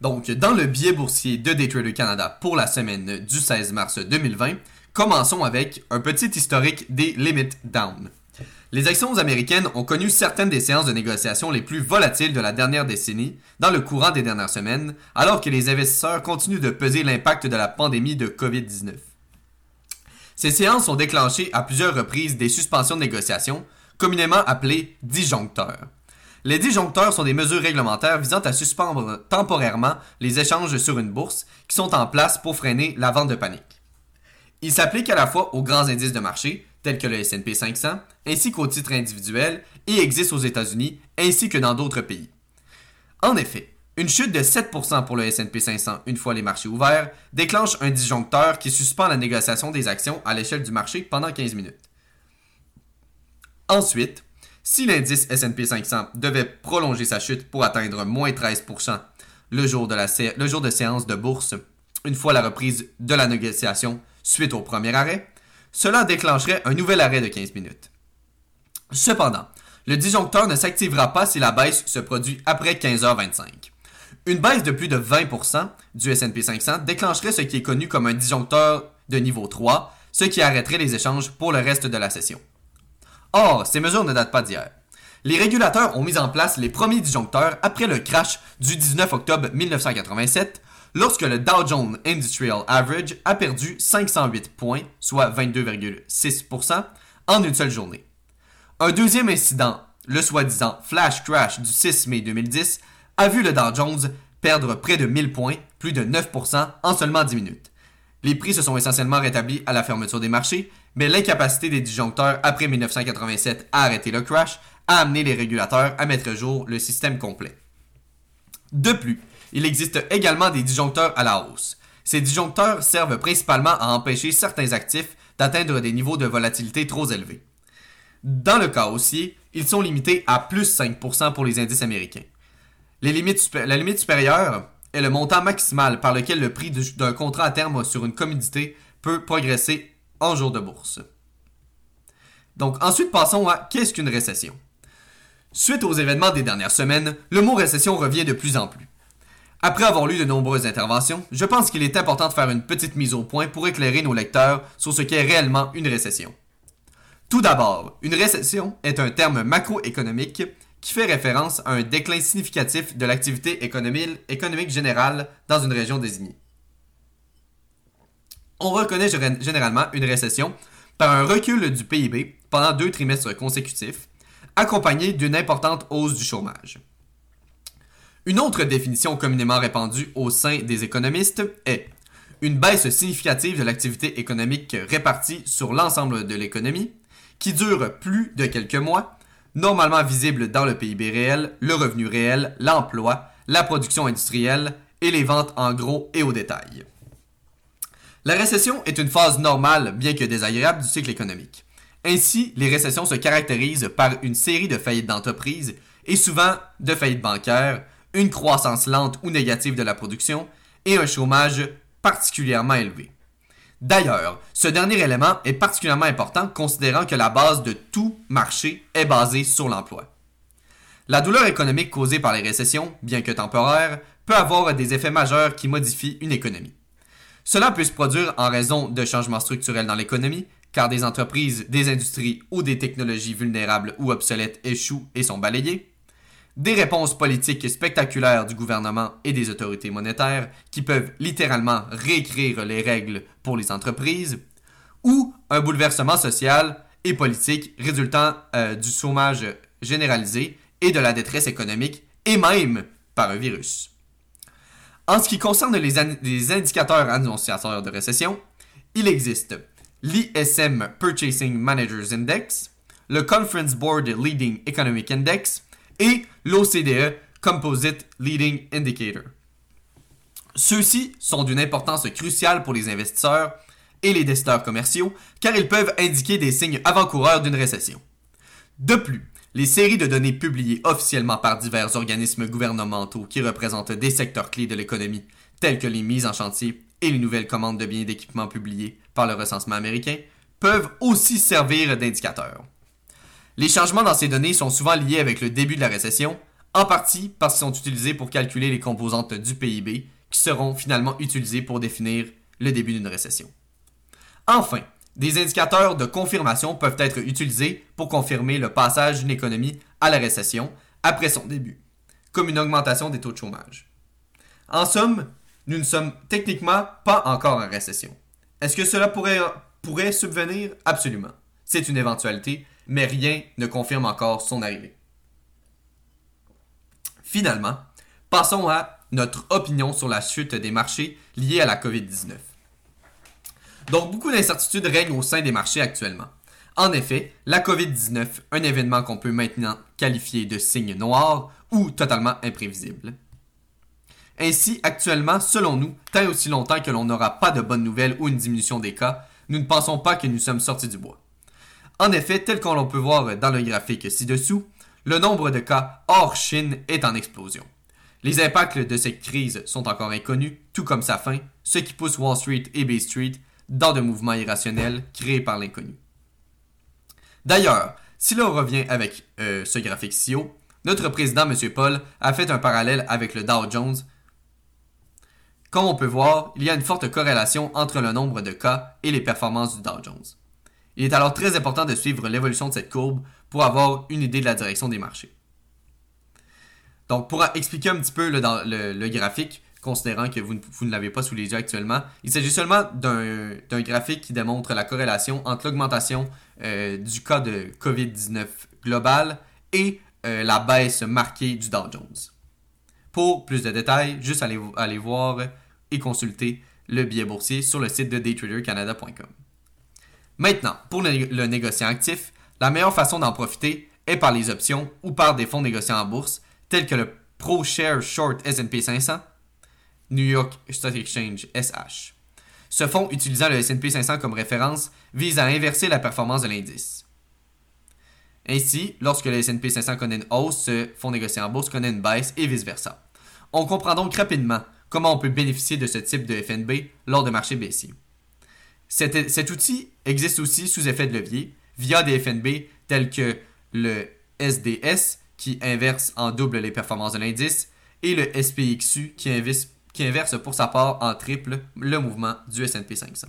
Donc, dans le billet boursier de Daytrader Canada pour la semaine du 16 mars 2020, commençons avec un petit historique des limit down. Les actions américaines ont connu certaines des séances de négociation les plus volatiles de la dernière décennie dans le courant des dernières semaines, alors que les investisseurs continuent de peser l'impact de la pandémie de COVID-19. Ces séances ont déclenché à plusieurs reprises des suspensions de négociation, communément appelées disjoncteurs. Les disjoncteurs sont des mesures réglementaires visant à suspendre temporairement les échanges sur une bourse qui sont en place pour freiner la vente de panique. Ils s'appliquent à la fois aux grands indices de marché, tels que le S&P 500, ainsi qu'aux titres individuels, et existent aux États-Unis ainsi que dans d'autres pays. En effet, une chute de 7% pour le S&P 500 une fois les marchés ouverts déclenche un disjoncteur qui suspend la négociation des actions à l'échelle du marché pendant 15 minutes. Ensuite, si l'indice S&P 500 devait prolonger sa chute pour atteindre moins 13% le jour, de séance de bourse, une fois la reprise de la négociation suite au premier arrêt, cela déclencherait un nouvel arrêt de 15 minutes. Cependant, le disjoncteur ne s'activera pas si la baisse se produit après 15h25. Une baisse de plus de 20% du S&P 500 déclencherait ce qui est connu comme un disjoncteur de niveau 3, ce qui arrêterait les échanges pour le reste de la session. Or, ces mesures ne datent pas d'hier. Les régulateurs ont mis en place les premiers disjoncteurs après le crash du 19 octobre 1987, lorsque le Dow Jones Industrial Average a perdu 508 points, soit 22,6%, en une seule journée. Un deuxième incident, le soi-disant flash crash du 6 mai 2010, a vu le Dow Jones perdre près de 1000 points, plus de 9% en seulement 10 minutes. Les prix se sont essentiellement rétablis à la fermeture des marchés, mais l'incapacité des disjoncteurs après 1987 à arrêter le crash a amené les régulateurs à mettre à jour le système complet. De plus, il existe également des disjoncteurs à la hausse. Ces disjoncteurs servent principalement à empêcher certains actifs d'atteindre des niveaux de volatilité trop élevés. Dans le cas haussier, ils sont limités à plus 5% pour les indices américains. la limite supérieure est le montant maximal par lequel le prix d'un contrat à terme sur une commodité peut progresser en jour de bourse. Donc ensuite passons à qu'est-ce qu'une récession? Suite aux événements des dernières semaines, le mot récession revient de plus en plus. Après avoir lu de nombreuses interventions, je pense qu'il est important de faire une petite mise au point pour éclairer nos lecteurs sur ce qu'est réellement une récession. Tout d'abord, une récession est un terme macroéconomique qui fait référence à un déclin significatif de l'activité économique générale dans une région désignée. On reconnaît généralement une récession par un recul du PIB pendant deux trimestres consécutifs, accompagné d'une importante hausse du chômage. Une autre définition communément répandue au sein des économistes est une baisse significative de l'activité économique répartie sur l'ensemble de l'économie, qui dure plus de quelques mois, normalement visible dans le PIB réel, le revenu réel, l'emploi, la production industrielle et les ventes en gros et au détail. La récession est une phase normale, bien que désagréable, du cycle économique. Ainsi, les récessions se caractérisent par une série de faillites d'entreprises et souvent de faillites bancaires, une croissance lente ou négative de la production et un chômage particulièrement élevé. D'ailleurs, ce dernier élément est particulièrement important considérant que la base de tout marché est basée sur l'emploi. La douleur économique causée par les récessions, bien que temporaire, peut avoir des effets majeurs qui modifient une économie. Cela peut se produire en raison de changements structurels dans l'économie, car des entreprises, des industries ou des technologies vulnérables ou obsolètes échouent et sont balayées, des réponses politiques spectaculaires du gouvernement et des autorités monétaires qui peuvent littéralement réécrire les règles pour les entreprises, ou un bouleversement social et politique résultant euh, du chômage généralisé et de la détresse économique, et même par un virus. En ce qui concerne les, indicateurs annonciateurs de récession, il existe l'ISM Purchasing Managers Index, le Conference Board Leading Economic Index, et l'OCDE Composite Leading Indicator. Ceux-ci sont d'une importance cruciale pour les investisseurs et les décideurs commerciaux car ils peuvent indiquer des signes avant-coureurs d'une récession. De plus, les séries de données publiées officiellement par divers organismes gouvernementaux qui représentent des secteurs clés de l'économie, tels que les mises en chantier et les nouvelles commandes de biens et d'équipements publiées par le recensement américain, peuvent aussi servir d'indicateurs. Les changements dans ces données sont souvent liés avec le début de la récession, en partie parce qu'ils sont utilisés pour calculer les composantes du PIB qui seront finalement utilisées pour définir le début d'une récession. Enfin, des indicateurs de confirmation peuvent être utilisés pour confirmer le passage d'une économie à la récession après son début, comme une augmentation des taux de chômage. En somme, nous ne sommes techniquement pas encore en récession. Est-ce que cela pourrait, subvenir? Absolument. C'est une éventualité, mais rien ne confirme encore son arrivée. Finalement, passons à notre opinion sur la chute des marchés liés à la COVID-19. Donc, beaucoup d'incertitudes règnent au sein des marchés actuellement. En effet, la COVID-19, un événement qu'on peut maintenant qualifier de signe noir ou totalement imprévisible. Ainsi, actuellement, selon nous, tant aussi longtemps que l'on n'aura pas de bonnes nouvelles ou une diminution des cas, nous ne pensons pas que nous sommes sortis du bois. En effet, tel qu'on peut voir dans le graphique ci-dessous, le nombre de cas hors Chine est en explosion. Les impacts de cette crise sont encore inconnus, tout comme sa fin, ce qui pousse Wall Street et Bay Street dans de mouvements irrationnels créés par l'inconnu. D'ailleurs, si l'on revient avec euh, ce graphique ci haut, notre président, M. Paul, a fait un parallèle avec le Dow Jones. Comme on peut voir, il y a une forte corrélation entre le nombre de cas et les performances du Dow Jones. Il est alors très important de suivre l'évolution de cette courbe pour avoir une idée de la direction des marchés. Donc, pour expliquer un petit peu le, graphique, considérant que vous, ne l'avez pas sous les yeux actuellement, il s'agit seulement d'un graphique qui démontre la corrélation entre l'augmentation euh, du cas de COVID-19 global et euh, la baisse marquée du Dow Jones. Pour plus de détails, juste allez, voir et consulter le billet boursier sur le site de daytradercanada.com. Maintenant, pour le, négociant actif, la meilleure façon d'en profiter est par les options ou par des fonds négociants en bourse, tels que le ProShare Short S&P 500, New York Stock Exchange SH. Ce fonds, utilisant le S&P 500 comme référence, vise à inverser la performance de l'indice. Ainsi, lorsque le S&P 500 connaît une hausse, ce fonds négociant en bourse connaît une baisse et vice-versa. On comprend donc rapidement comment on peut bénéficier de ce type de FNB lors de marchés baissiers. Cet, outil existe aussi sous effet de levier via des FNB tels que le SDS qui inverse en double les performances de l'indice et le SPXU qui, qui inverse pour sa part en triple le mouvement du S&P 500.